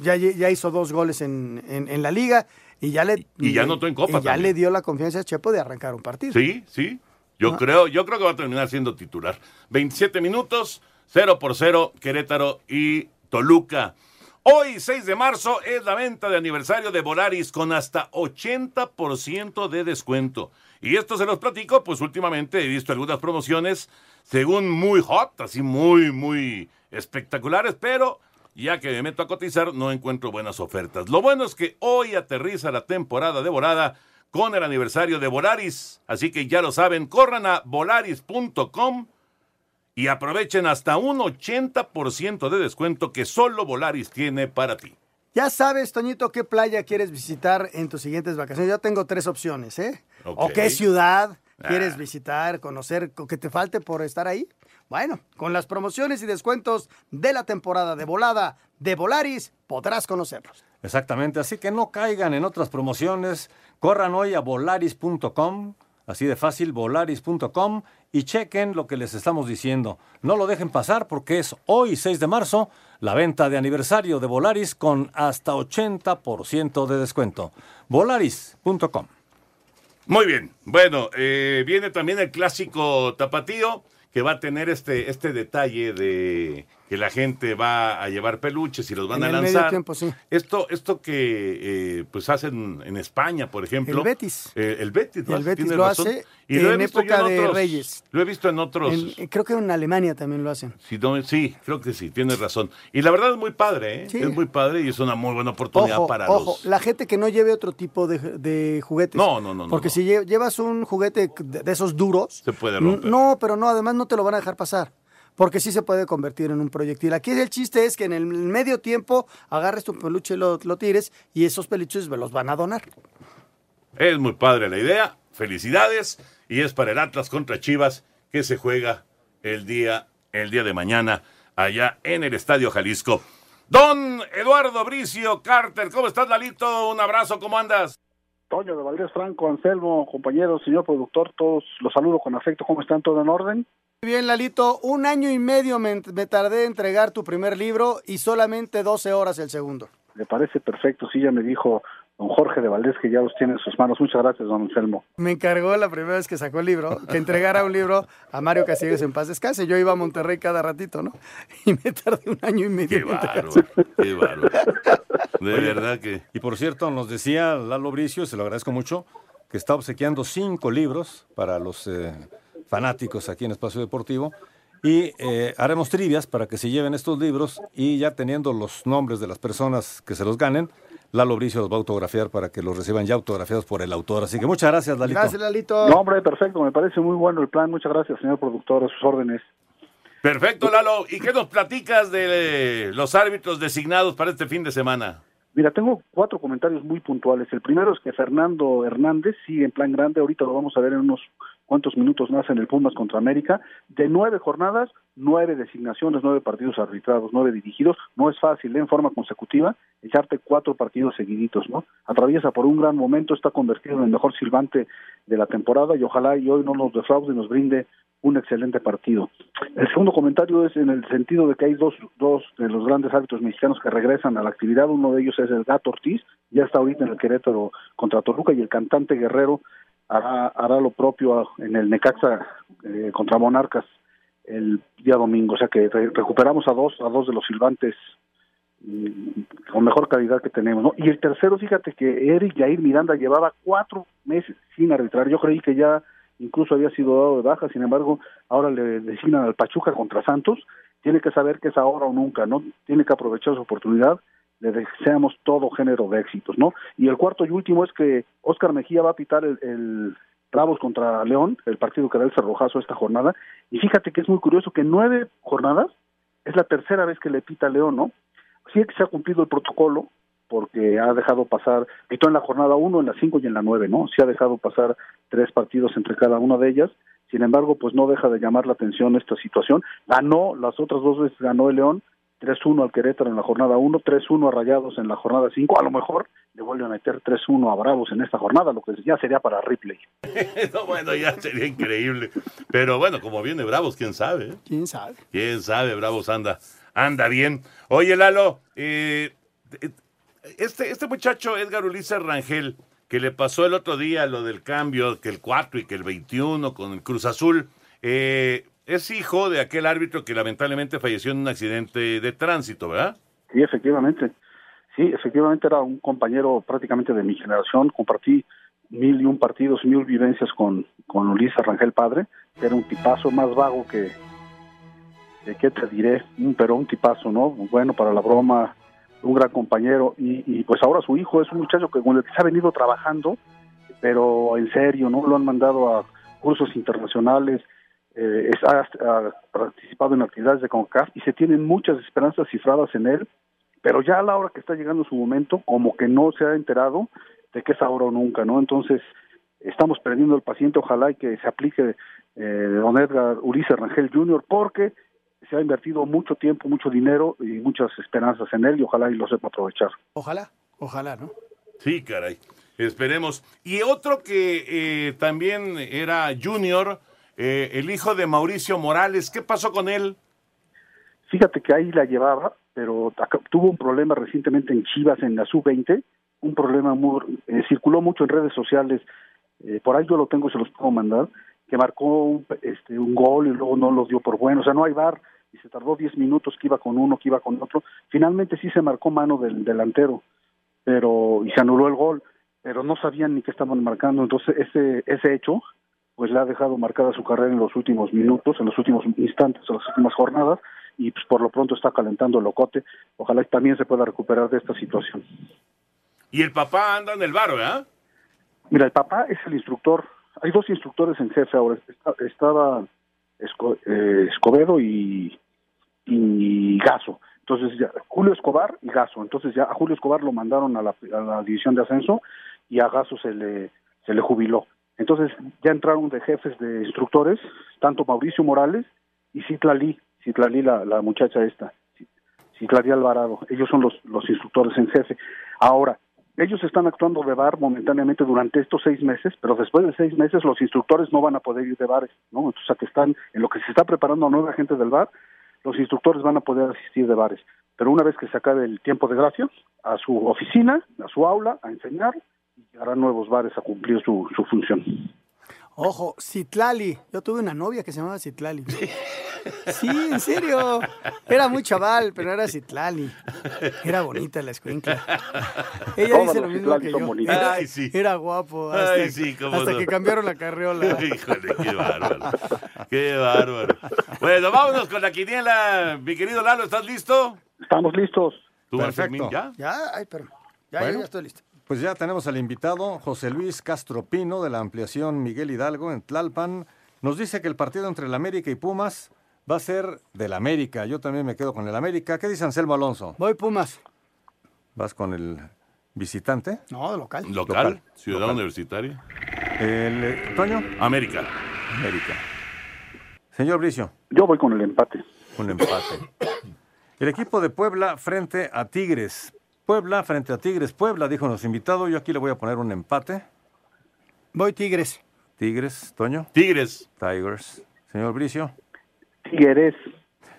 ya, ya hizo dos goles en, en- en la liga y ya le Y ya anotó en Copa y ya también. le dio la confianza a Chepo de arrancar un partido. Sí, sí. Yo Ah. creo, yo creo que va a terminar siendo titular. 27 minutos, 0 por 0, Querétaro y Toluca. Hoy, 6 de marzo, es la venta de aniversario de Volaris con hasta 80% de descuento. Y esto se los platico, pues últimamente he visto algunas promociones, según muy hot, así muy, muy espectaculares, pero ya que me meto a cotizar, no encuentro buenas ofertas. Lo bueno es que hoy aterriza la temporada de volada con el aniversario de Volaris. Así que ya lo saben, corran a volaris.com y aprovechen hasta un 80% de descuento que solo Volaris tiene para ti. Ya sabes, Toñito, qué playa quieres visitar en tus siguientes vacaciones. Yo tengo tres opciones, ¿eh? ¿O qué ciudad quieres Ah. visitar, conocer, o que te falte por estar ahí? Bueno, con las promociones y descuentos de la temporada de volada de Volaris, podrás conocerlos. Exactamente, así que no caigan en otras promociones, corran hoy a volaris.com, así de fácil, volaris.com, y chequen lo que les estamos diciendo. No lo dejen pasar porque es hoy, 6 de marzo, la venta de aniversario de Volaris con hasta 80% de descuento. Volaris.com. Muy bien. Bueno, eh, viene también el clásico tapatío que va a tener este, este detalle de que la gente va a llevar peluches y los van En a lanzar. tiempo, sí. Esto, esto que eh, pues hacen en España, por ejemplo. El Betis. Eh, el Betis, Y lo el hace, Betis lo razón. hace Y lo en época de otros- Reyes. Lo he visto en otros. En- creo que en Alemania también lo hacen. Sí, no, sí, creo que sí, tienes razón. Y la verdad es muy padre, ¿eh? Sí. Es muy padre y es una muy buena oportunidad Ojo, para ojo, los. la gente que no lleve otro tipo de, de juguetes. No, no, no, Porque no. si lle- llevas un juguete de, esos duros, Se puede romper. no, pero no, además no te lo van a dejar pasar. Porque sí se puede convertir en un proyectil. Aquí el chiste es que en el medio tiempo agarres tu peluche y lo, tires y esos peluches me los van a donar. Es muy padre la idea. Felicidades. Y es para el Atlas contra Chivas que se juega el día, el día de mañana allá en el Estadio Jalisco. Don Eduardo Bricio Carter, ¿cómo estás, Lalito? Un abrazo, ¿cómo andas? Toño de Valdés Franco, Anselmo, compañeros, señor productor, todos los saludo con afecto. ¿Cómo están? ¿Todo en orden? Muy Bien, Lalito, un año y medio me, me tardé en entregar tu primer libro y solamente 12 horas el segundo. Me parece perfecto. Sí, ya me dijo don Jorge de Valdés que ya los tiene en sus manos. Muchas gracias, don Anselmo. Me encargó la primera vez que sacó el libro, que entregara un libro a Mario Casillas en paz descanse. Yo iba a Monterrey cada ratito, ¿no? Y me tardé un año y medio. en entregar. Qué bárbaro. De verdad que. Y por cierto, nos decía Lalo Bricio, se lo agradezco mucho, que está obsequiando cinco libros para los eh, fanáticos aquí en Espacio Deportivo. Y eh, haremos trivias para que se lleven estos libros y ya teniendo los nombres de las personas que se los ganen, Lalo Bricio los va a autografiar para que los reciban ya autografiados por el autor. Así que muchas gracias, Lalito. Gracias, Lalito. No, hombre, perfecto. Me parece muy bueno el plan. Muchas gracias, señor productor, a sus órdenes. Perfecto, Lalo. ¿Y qué nos platicas de los árbitros designados para este fin de semana? Mira, tengo cuatro comentarios muy puntuales. El primero es que Fernando Hernández sigue en plan grande. Ahorita lo vamos a ver en unos cuantos minutos más en el Pumas contra América. De nueve jornadas, nueve designaciones, nueve partidos arbitrados, nueve dirigidos. No es fácil, ¿eh? en forma consecutiva, echarte cuatro partidos seguiditos, ¿no? Atraviesa por un gran momento, está convertido en el mejor silbante de la temporada y ojalá y hoy no nos defraude y nos brinde un excelente partido. El segundo comentario es en el sentido de que hay dos, dos de los grandes árbitros mexicanos que regresan a la actividad. Uno de ellos es el Gato Ortiz, ya está ahorita en el Querétaro contra Toluca, y el cantante Guerrero hará, hará lo propio en el Necaxa eh, contra Monarcas el día domingo. O sea que re- recuperamos a dos, a dos de los silbantes mm, con mejor calidad que tenemos. ¿no? Y el tercero, fíjate que Eric Jair Miranda llevaba cuatro meses sin arbitrar. Yo creí que ya incluso había sido dado de baja, sin embargo, ahora le designan al Pachuca contra Santos. Tiene que saber que es ahora o nunca, ¿no? Tiene que aprovechar su oportunidad. Le deseamos todo género de éxitos, ¿no? Y el cuarto y último es que Oscar Mejía va a pitar el, el Bravos contra León, el partido que da el cerrojazo esta jornada. Y fíjate que es muy curioso que nueve jornadas es la tercera vez que le pita León, ¿no? Sí que se ha cumplido el protocolo, porque ha dejado pasar, pitó en la jornada 1, en la 5 y en la 9, ¿no? Sí ha dejado pasar tres partidos entre cada una de ellas. Sin embargo, pues no deja de llamar la atención esta situación. Ganó, las otras dos veces ganó el León, 3-1 al Querétaro en la jornada 1, 3-1 a Rayados en la jornada 5. A lo mejor le vuelven a meter 3-1 a Bravos en esta jornada, lo que ya sería para Ripley. no, bueno, ya sería increíble. Pero bueno, como viene Bravos, quién sabe. ¿eh? ¿Quién sabe? Quién sabe, Bravos anda, anda bien. Oye, Lalo, eh, eh, este, este muchacho Edgar Ulises Rangel, que le pasó el otro día lo del cambio, que el 4 y que el 21 con el Cruz Azul, eh, es hijo de aquel árbitro que lamentablemente falleció en un accidente de tránsito, ¿verdad? Sí, efectivamente. Sí, efectivamente era un compañero prácticamente de mi generación. Compartí mil y un partidos, mil vivencias con, con Ulises Rangel Padre. Era un tipazo más vago que, de qué te diré, pero un tipazo, ¿no? Bueno para la broma, un gran compañero. Y, y pues ahora su hijo es un muchacho que con el que se ha venido trabajando, pero en serio, ¿no? Lo han mandado a cursos internacionales, eh, es- ha, ha participado en actividades de CONCACAF y se tienen muchas esperanzas cifradas en él, pero ya a la hora que está llegando su momento, como que no se ha enterado de que es ahora o nunca, ¿no? Entonces, estamos perdiendo el paciente, ojalá y que se aplique eh, don Edgar Ulises Rangel Jr., porque se ha invertido mucho tiempo, mucho dinero y muchas esperanzas en él y ojalá y lo sepa aprovechar. Ojalá, ojalá, ¿no? Sí, caray. Esperemos. Y otro que eh, también era junior, eh, el hijo de Mauricio Morales, ¿qué pasó con él? Fíjate que ahí la llevaba, pero tuvo un problema recientemente en Chivas, en la sub-20, un problema muy, eh, circuló mucho en redes sociales, eh, por ahí yo lo tengo, se los puedo mandar, que marcó un, este, un gol y luego no lo dio por bueno, o sea, no hay bar, y se tardó 10 minutos que iba con uno, que iba con otro, finalmente sí se marcó mano del delantero, pero y se anuló el gol, pero no sabían ni qué estaban marcando, entonces ese, ese hecho pues le ha dejado marcada su carrera en los últimos minutos, en los últimos instantes, en las últimas jornadas, y pues por lo pronto está calentando el locote. Ojalá y también se pueda recuperar de esta situación. Y el papá anda en el bar, ¿verdad? Mira, el papá es el instructor. Hay dos instructores en jefe ahora. Estaba Esco- eh, Escobedo y, y Gaso. Entonces, ya, Julio Escobar y Gaso. Entonces, ya a Julio Escobar lo mandaron a la, a la división de ascenso y a Gaso se le, se le jubiló. Entonces, ya entraron de jefes de instructores, tanto Mauricio Morales y Citlali, Citlali, la, la muchacha esta, Citlali Alvarado. Ellos son los, los instructores en jefe. Ahora, ellos están actuando de bar momentáneamente durante estos seis meses, pero después de seis meses los instructores no van a poder ir de bares, ¿no? Entonces, a que están, en lo que se está preparando nueva gente del bar, los instructores van a poder asistir de bares. Pero una vez que se acabe el tiempo de gracia, a su oficina, a su aula, a enseñar, y harán nuevos bares a cumplir su, su función. Ojo, Citlali. Yo tuve una novia que se llamaba Citlali. Sí, en serio. Era muy chaval, pero era Citlali. Era bonita la escuincla. Ella dice lo mismo Citlali que yo. Era, Ay, sí. era guapo. Hasta, Ay, sí, cómo hasta no. que cambiaron la carriola. Híjole, qué bárbaro. Qué bárbaro. Bueno, vámonos con la quiniela. Mi querido Lalo, ¿estás listo? Estamos listos. ¿Tú, Perfecto. Fermín, ya? Ya, ay, pero. Ya, ya, Bueno. ya estoy listo. Pues ya tenemos al invitado, José Luis Castro Pino, de la ampliación Miguel Hidalgo en Tlalpan. Nos dice que el partido entre el América y Pumas va a ser del América. Yo también me quedo con el América. ¿Qué dice Anselmo Alonso? Voy Pumas. Vas con el visitante. No, local. Local, Ciudad Local. Universitaria. El eh, Toño. América. América. Señor Bricio. Yo voy con el empate. Un empate. El equipo de Puebla frente a Tigres. Puebla frente a Tigres. Puebla, dijo nuestro invitado. Yo aquí le voy a poner un empate. Voy Tigres. Tigres, Toño. Tigres. Tigers. Señor Bricio. Tigres.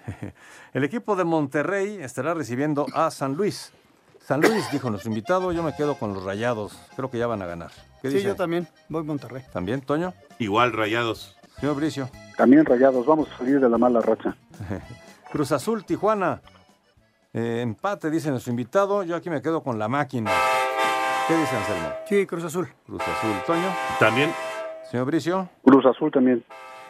El equipo de Monterrey estará recibiendo a San Luis. San Luis, dijo nuestro invitado, yo me quedo con los rayados. Creo que ya van a ganar. ¿Qué Sí, dice? yo también. Voy Monterrey. ¿También, Toño? Igual, rayados. Señor Bricio. También rayados. Vamos a salir de la mala racha. Cruz Azul, Tijuana. Eh, empate, dice nuestro invitado. Yo aquí me quedo con la máquina. ¿Qué dice Anselmo? Sí, Cruz Azul. Cruz Azul, Toño. También. Señor Bricio. Cruz Azul también.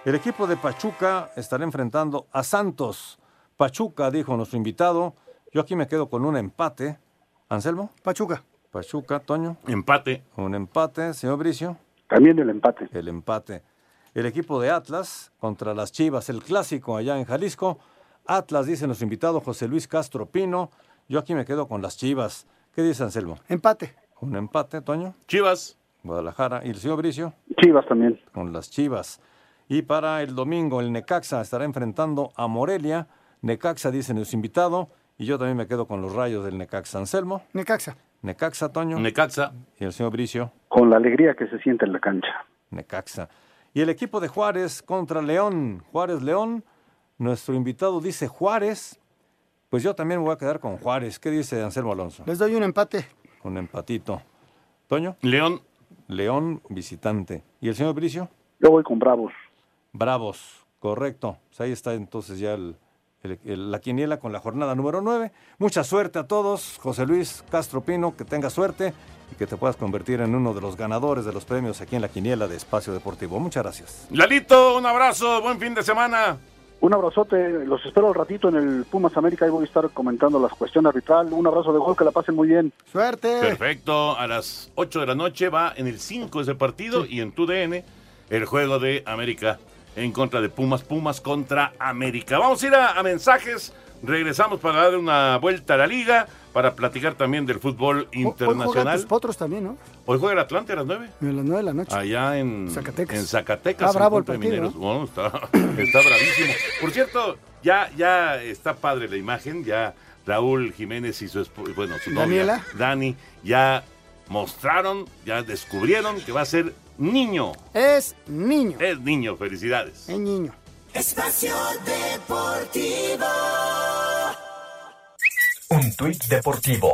El equipo de Pachuca estará enfrentando a Santos. Pachuca, dijo nuestro invitado. Yo aquí me quedo con un empate. ¿Anselmo? Pachuca. Pachuca, Toño. Empate. Un empate. Señor Bricio. También el empate. El empate. El equipo de Atlas contra las Chivas, el clásico allá en Jalisco. Atlas, dice nuestro invitado José Luis Castro Pino. Yo aquí me quedo con las Chivas. ¿Qué dice Anselmo? Empate. Un empate, Toño. Chivas. Guadalajara. ¿Y el señor Bricio? Chivas también. Con las Chivas. Y para el domingo, el Necaxa estará enfrentando a Morelia. Necaxa, dice nuestro invitado. Y yo también me quedo con los rayos del Necaxa. Anselmo. Necaxa. Necaxa, Toño. Necaxa. Y el señor Bricio. Con la alegría que se siente en la cancha. Necaxa. Y el equipo de Juárez contra León. Juárez León. Nuestro invitado dice Juárez. Pues yo también me voy a quedar con Juárez. ¿Qué dice Anselmo Alonso? Les doy un empate. Un empatito. Toño. León. León visitante. ¿Y el señor Bricio? Yo voy con Bravos. Bravos. Correcto. Pues ahí está entonces ya el- el- el- la quiniela con la jornada número 9. Mucha suerte a todos. José Luis Castro Pino, que tengas suerte y que te puedas convertir en uno de los ganadores de los premios aquí en la quiniela de Espacio Deportivo. Muchas gracias. Lalito, un abrazo. Buen fin de semana. Un abrazote, los espero al ratito en el Pumas América, ahí voy a estar comentando la cuestión arbitral. Un abrazo de gol, que la pasen muy bien. Suerte. Perfecto. A las 8 de la noche va en el 5 ese partido y en tu DN el juego de América en contra de Pumas. Pumas contra América. Vamos a ir a, a mensajes. Regresamos para dar una vuelta a la liga, para platicar también del fútbol Hoy internacional. tus potros también, ¿no? Hoy juega el Atlante a las 9. A las nueve de la noche. Allá en Zacatecas. En Zacatecas. Está bravo el partido, Mineros. Bueno, está, está bravísimo. Por cierto, ya, ya está padre la imagen. Ya Raúl Jiménez y su esposa, bueno, su novia, Daniela. Dani, ya mostraron, ya descubrieron que va a ser niño. Es niño. Es niño, felicidades. Es niño. Espacio Deportivo. Un tuit deportivo.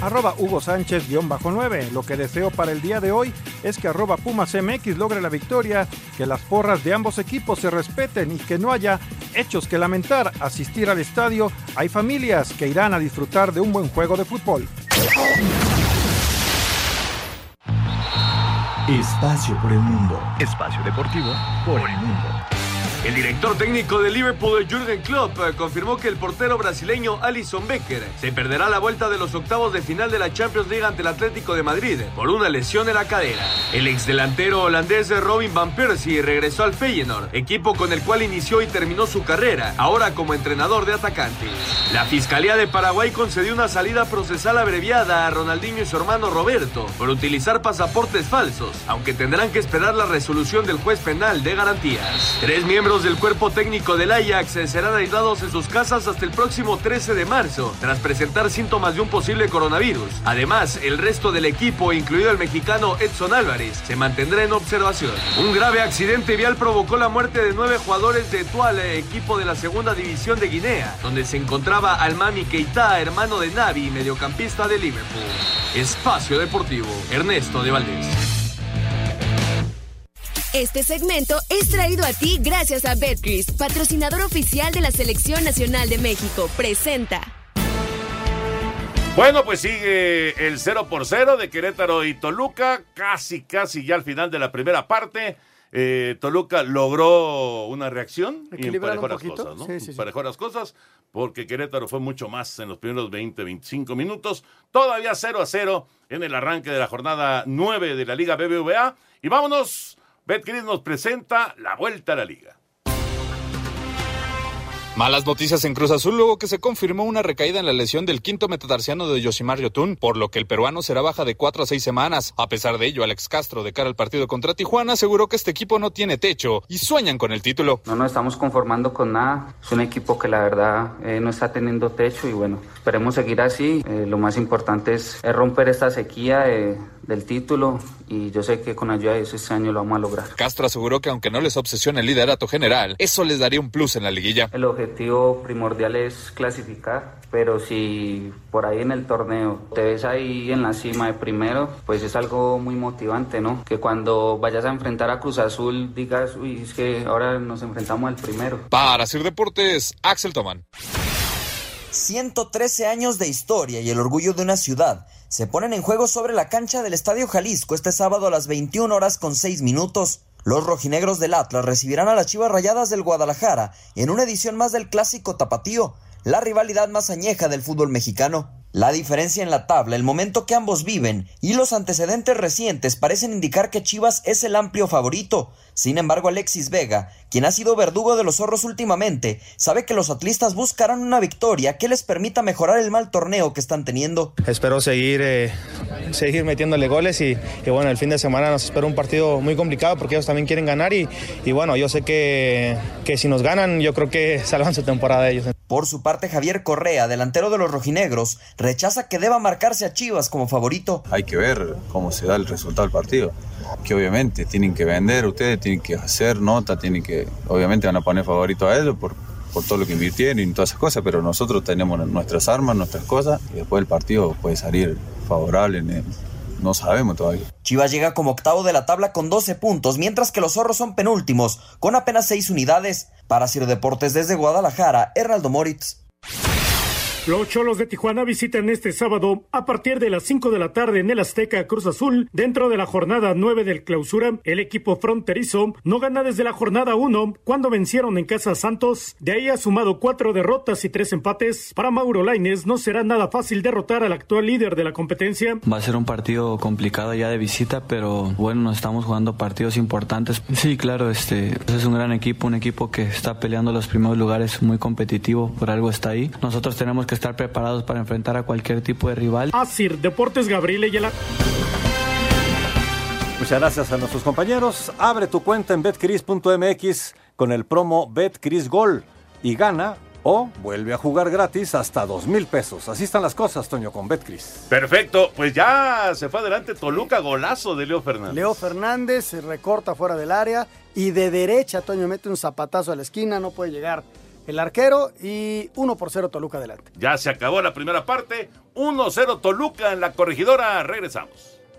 Arroba Hugo Sánchez guion bajo 9. Lo que deseo para el día de hoy es que arroba Pumas MX logre la victoria, que las porras de ambos equipos se respeten y que no haya hechos que lamentar. Asistir al estadio, hay familias que irán a disfrutar de un buen juego de fútbol. Espacio por el mundo. Espacio deportivo por el mundo. El director técnico de Liverpool, Jürgen Klopp, eh, confirmó que el portero brasileño Alisson Becker se perderá la vuelta de los octavos de final de la Champions League ante el Atlético de Madrid por una lesión en la cadera. El exdelantero holandés Robin van Persie regresó al Feyenoord, equipo con el cual inició y terminó su carrera, ahora como entrenador de atacantes. La Fiscalía de Paraguay concedió una salida procesal abreviada a Ronaldinho y su hermano Roberto por utilizar pasaportes falsos, aunque tendrán que esperar la resolución del juez penal de garantías. Tres miembros del cuerpo técnico del Ajax serán aislados en sus casas hasta el próximo 13 de marzo, tras presentar síntomas de un posible coronavirus. Además, el resto del equipo, incluido el mexicano Edson Álvarez, se mantendrá en observación. Un grave accidente vial provocó la muerte de nueve jugadores de Tuale, equipo de la segunda división de Guinea, donde se encontraba Almami Keita, hermano de Navi, mediocampista de Liverpool. Espacio Deportivo, Ernesto de Valdés. Este segmento es traído a ti gracias a Betcris, patrocinador oficial de la Selección Nacional de México. Presenta. Bueno, pues sigue el 0 por 0 de Querétaro y Toluca, casi, casi ya al final de la primera parte. Eh, Toluca logró una reacción y emparejó las cosas, ¿no? Sí, sí, sí. Emparejó las cosas porque Querétaro fue mucho más en los primeros 20, 25 minutos. Todavía 0 a 0 en el arranque de la jornada 9 de la Liga BBVA. Y vámonos, Betcris nos presenta la vuelta a la Liga. Malas noticias en Cruz Azul luego que se confirmó una recaída en la lesión del quinto metatarsiano de Yoshimar Yotun, por lo que el peruano será baja de cuatro a seis semanas. A pesar de ello, Alex Castro, de cara al partido contra Tijuana, aseguró que este equipo no tiene techo y sueñan con el título. No nos estamos conformando con nada. Es un equipo que la verdad eh, no está teniendo techo y bueno, esperemos seguir así. Eh, lo más importante es, romper esta sequía eh, del título y yo sé que con ayuda de eso este año lo vamos a lograr. Castro aseguró que aunque no les obsesiona el liderato general, eso les daría un plus en la liguilla. El objetivo primordial es clasificar, pero si por ahí en el torneo te ves ahí en la cima de primero, pues es algo muy motivante, ¿no? Que cuando vayas a enfrentar a Cruz Azul digas, uy, es que ahora nos enfrentamos al primero. Para Sir Deportes, Axel Toman. 113 años de historia y el orgullo de una ciudad se ponen en juego sobre la cancha del Estadio Jalisco este sábado a las 21 horas con 6 minutos. Los rojinegros del Atlas recibirán a las Chivas Rayadas del Guadalajara en una edición más del clásico tapatío, la rivalidad más añeja del fútbol mexicano. La diferencia en la tabla, el momento que ambos viven y los antecedentes recientes parecen indicar que Chivas es el amplio favorito. Sin embargo, Alexis Vega, quien ha sido verdugo de los zorros últimamente, sabe que los atlistas buscarán una victoria que les permita mejorar el mal torneo que están teniendo. Espero seguir, eh, seguir metiéndole goles y, y, bueno, el fin de semana nos espera un partido muy complicado porque ellos también quieren ganar y, y bueno, yo sé que, que si nos ganan, yo creo que salvan su temporada ellos. Por su parte, Javier Correa, delantero de los rojinegros, rechaza que deba marcarse a Chivas como favorito. Hay que ver cómo se da el resultado del partido. Que obviamente tienen que vender, ustedes tienen que hacer nota, tienen que, obviamente van a poner favorito a ellos por, por todo lo que invirtieron y todas esas cosas, pero nosotros tenemos nuestras armas, nuestras cosas y después el partido puede salir favorable. No sabemos todavía. Chivas llega como octavo de la tabla con 12 puntos, mientras que los zorros son penúltimos, con apenas 6 unidades. Para Ciro Deportes desde Guadalajara, Hernaldo Moritz. Los Cholos de Tijuana visitan este sábado a partir de las 5 de la tarde en el Azteca Cruz Azul. Dentro de la jornada 9 del clausura, el equipo fronterizo no gana desde la jornada 1 cuando vencieron en Casa Santos. De ahí ha sumado cuatro derrotas y tres empates. Para Mauro Laines no será nada fácil derrotar al actual líder de la competencia. Va a ser un partido complicado ya de visita, pero bueno, nos estamos jugando partidos importantes. Sí, claro, este es un gran equipo, un equipo que está peleando los primeros lugares, muy competitivo, por algo está ahí. Nosotros tenemos estar preparados para enfrentar a cualquier tipo de rival. Asir Deportes Gabriel Ayala. Muchas gracias a nuestros compañeros. Abre tu cuenta en betcris.mx con el promo BetCrisGol y gana o vuelve a jugar gratis hasta dos mil pesos. Así están las cosas, Toño, con Betcris. Perfecto, pues ya se fue adelante Toluca, golazo de Leo Fernández. Leo Fernández se recorta fuera del área y de derecha Toño mete un zapatazo a la esquina, no puede llegar el arquero y 1 por 0 Toluca adelante. Ya se acabó la primera parte, 1-0 Toluca en la corregidora, regresamos.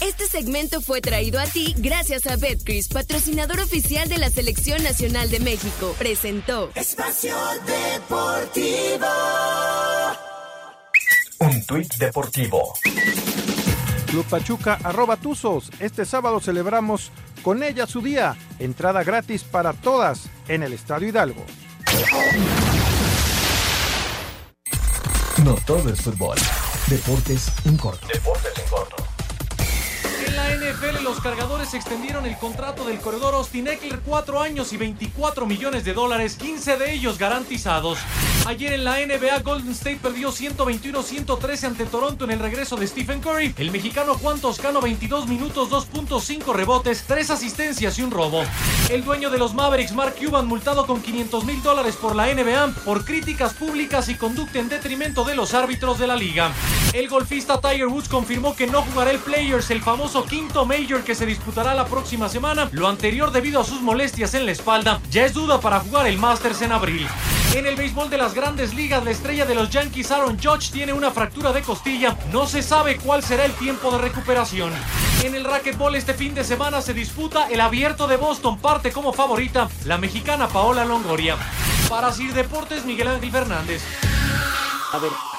Este segmento fue traído a ti gracias a Betcris, patrocinador oficial de la Selección Nacional de México. Presentó Espacio Deportivo. Un tuit deportivo. Club Pachuca arroba Tuzos. Este sábado celebramos con ella su día. Entrada gratis para todas en el Estadio Hidalgo. No todo es fútbol. Deportes en corto. Deportes en corto. Los cargadores extendieron el contrato del corredor Austin Eckler 4 años y 24 millones de dólares, 15 de ellos garantizados. Ayer en la NBA, Golden State perdió 121-113 ante Toronto en el regreso de Stephen Curry. El mexicano Juan Toscano, 22 minutos, 2.5 rebotes, 3 asistencias y un robo. El dueño de los Mavericks, Mark Cuban, multado con 500 mil dólares por la NBA por críticas públicas y conducta en detrimento de los árbitros de la liga. El golfista Tiger Woods confirmó que no jugará el Players, el famoso Major que se disputará la próxima semana, lo anterior debido a sus molestias en la espalda. Ya es duda para jugar el Masters en abril. En el béisbol de las grandes ligas, la estrella de los Yankees, Aaron Judge, tiene una fractura de costilla. No se sabe cuál será el tiempo de recuperación. En el racquetball este fin de semana se disputa el abierto de Boston. Parte como favorita la mexicana Paola Longoria. Para Sir Deportes, Miguel Ángel Fernández.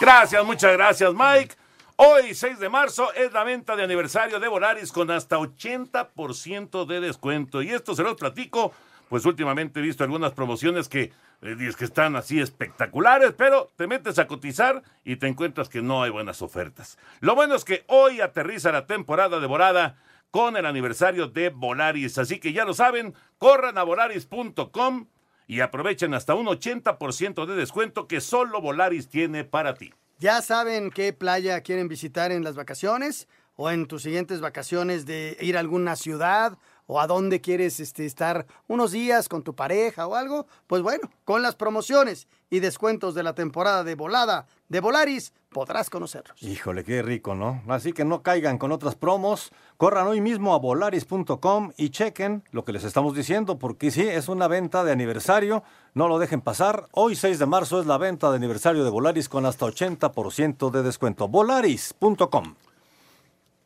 Gracias, muchas gracias, Mike. Hoy, 6 de marzo, es la venta de aniversario de Volaris con hasta 80% de descuento. Y esto se los platico, pues últimamente he visto algunas promociones que, eh, que están así espectaculares, pero te metes a cotizar y te encuentras que no hay buenas ofertas. Lo bueno es que hoy aterriza la temporada de volada con el aniversario de Volaris. Así que ya lo saben, corran a volaris.com y aprovechen hasta un 80% de descuento que solo Volaris tiene para ti. ¿Ya saben qué playa quieren visitar en las vacaciones? ¿O en tus siguientes vacaciones de ir a alguna ciudad? ¿O a dónde quieres este, estar unos días con tu pareja o algo? Pues bueno, con las promociones y descuentos de la temporada de volada de Volaris podrás conocerlos. Híjole, qué rico, ¿no? Así que no caigan con otras promos. Corran hoy mismo a volaris.com y chequen lo que les estamos diciendo, porque sí, es una venta de aniversario. No lo dejen pasar. Hoy, 6 de marzo, es la venta de aniversario de Volaris con hasta 80% de descuento. Volaris.com.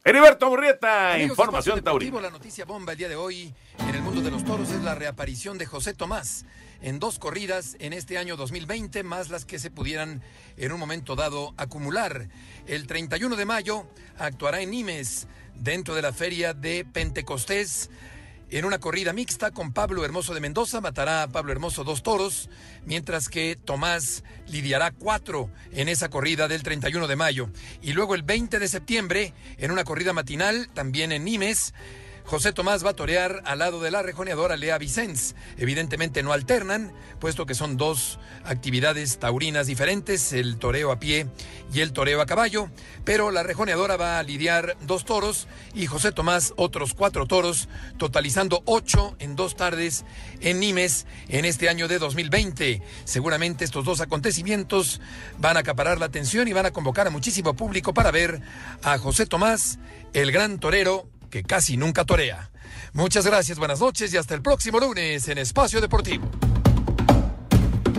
Heriberto Murrieta, Amigos, información taurina. La noticia bomba el día de hoy en el mundo de los toros es la reaparición de José Tomás en dos corridas en este año 2020, más las que se pudieran en un momento dado acumular. El 31 de mayo actuará en Nimes dentro de la feria de Pentecostés. En una corrida mixta con Pablo Hermoso de Mendoza, matará a Pablo Hermoso dos toros, mientras que Tomás lidiará cuatro en esa corrida del 31 de mayo. Y luego el 20 de septiembre, en una corrida matinal, también en Nimes, José Tomás va a torear al lado de la rejoneadora Lea Vicens. Evidentemente no alternan, puesto que son dos actividades taurinas diferentes, el toreo a pie y el toreo a caballo, pero la rejoneadora va a lidiar dos toros y José Tomás otros cuatro toros, totalizando ocho en dos tardes en Nimes en este año de 2020. Seguramente estos dos acontecimientos van a acaparar la atención y van a convocar a muchísimo público para ver a José Tomás, el gran torero que casi nunca torea. Muchas gracias, buenas noches y hasta el próximo lunes en Espacio Deportivo.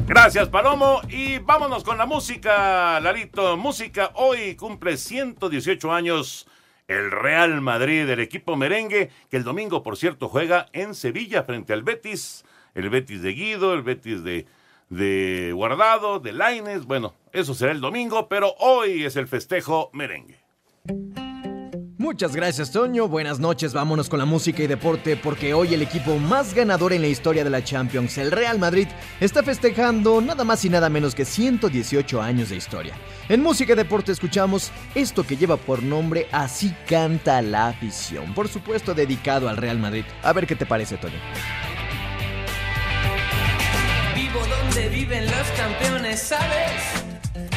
Gracias, Palomo. Y vámonos con la música, Lalito. Música hoy cumple 118 años el Real Madrid, el equipo merengue, que el domingo, por cierto, juega en Sevilla frente al Betis. El Betis de Guido, el Betis de, de Guardado, de Laines. Bueno, eso será el domingo, pero hoy es el festejo merengue. Muchas gracias, Toño. Buenas noches. Vámonos con la música y deporte porque hoy el equipo más ganador en la historia de la Champions, el Real Madrid, está festejando nada más y nada menos que 118 años de historia. En música y deporte escuchamos esto que lleva por nombre Así canta la afición. Por supuesto, dedicado al Real Madrid. A ver qué te parece, Toño. Vivo donde viven los campeones, ¿sabes?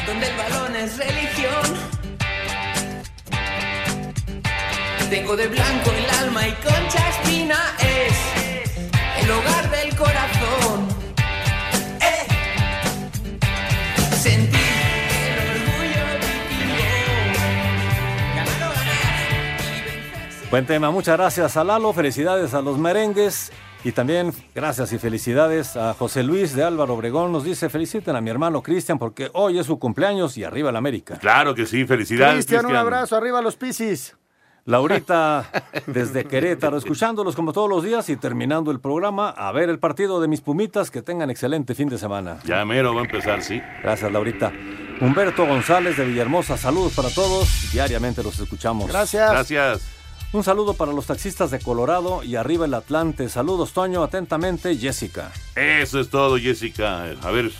Donde el balón es religión. Tengo de blanco el alma y Concha Espina es el hogar del corazón. Eh. Sentir el orgullo vikingo. Ganar o ganar. Buen tema, muchas gracias a Lalo, felicidades a los merengues y también gracias y felicidades a José Luis de Álvaro Obregón. Nos dice, feliciten a mi hermano Cristian porque hoy es su cumpleaños y arriba la América. Claro que sí, felicidades. Cristian, un abrazo, arriba los Piscis. Laurita desde Querétaro, escuchándolos como todos los días y terminando el programa, a ver el partido de mis Pumitas, que tengan excelente fin de semana. Ya mero va a empezar, sí. Gracias, Laurita. Humberto González de Villahermosa, saludos para todos, diariamente los escuchamos. Gracias. Gracias. Un saludo para los taxistas de Colorado y arriba el Atlante. Saludos, Toño, atentamente, Jessica. Eso es todo, Jessica. A ver,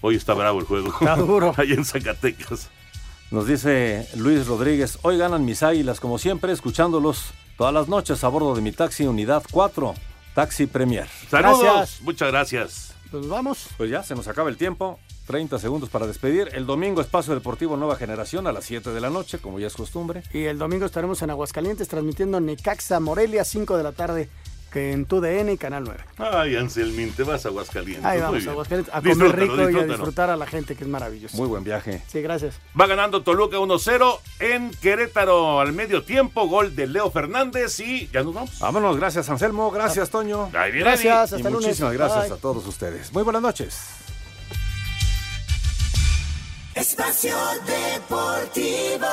hoy está bravo el juego. Está duro. Allá en Zacatecas. Nos dice Luis Rodríguez, hoy ganan mis águilas como siempre, escuchándolos todas las noches a bordo de mi taxi Unidad 4, Taxi Premier. Saludos, Gracias. muchas gracias. Pues vamos. Pues ya, se nos acaba el tiempo. 30 segundos para despedir. El domingo Espacio Deportivo Nueva Generación a las 7 de la noche, como ya es costumbre. Y el domingo estaremos en Aguascalientes transmitiendo Necaxa Morelia, 5 de la tarde, que en TUDN y Canal 9. Ay, Anselmín, te vas a Aguascalientes. Ahí Muy vamos bien. a Aguascalientes a comer Disfrútalo, rico y a disfrutar a la gente, que es maravilloso. Muy buen viaje. Sí, gracias. Va ganando Toluca 1-0 en Querétaro al medio tiempo. Gol de Leo Fernández y ya nos vamos. Vámonos, gracias Anselmo, gracias Toño. Ahí viene Gracias, hasta y el lunes. muchísimas gracias Bye. a todos ustedes. Muy buenas noches. Espacio Deportivo.